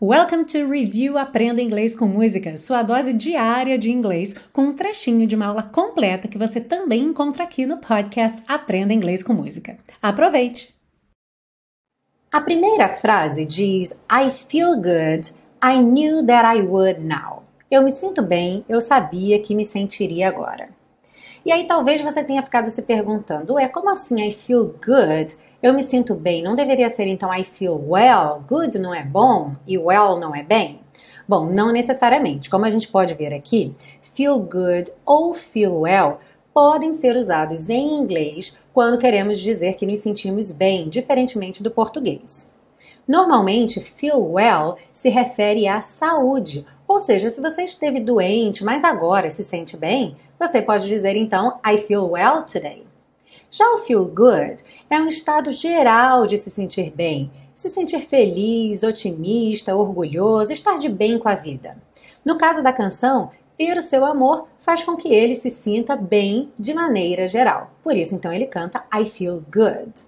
Welcome to Review Aprenda Inglês com Música, sua dose diária de inglês, com um trechinho de uma aula completa que você também encontra aqui no podcast Aprenda Inglês com Música. Aproveite! A primeira frase diz: I feel good, I knew that I would now. Eu me sinto bem, eu sabia que me sentiria agora. E aí talvez você tenha ficado se perguntando: é como assim I feel good? Eu me sinto bem. Não deveria ser então I feel well? Good não é bom e well não é bem? Bom, não necessariamente. Como a gente pode ver aqui, feel good ou feel well podem ser usados em inglês quando queremos dizer que nos sentimos bem, diferentemente do português. Normalmente, feel well se refere à saúde, ou seja, se você esteve doente, mas agora se sente bem, você pode dizer então I feel well today. Já o feel good é um estado geral de se sentir bem, se sentir feliz, otimista, orgulhoso, estar de bem com a vida. No caso da canção, ter o seu amor faz com que ele se sinta bem de maneira geral. Por isso, então, ele canta I feel good.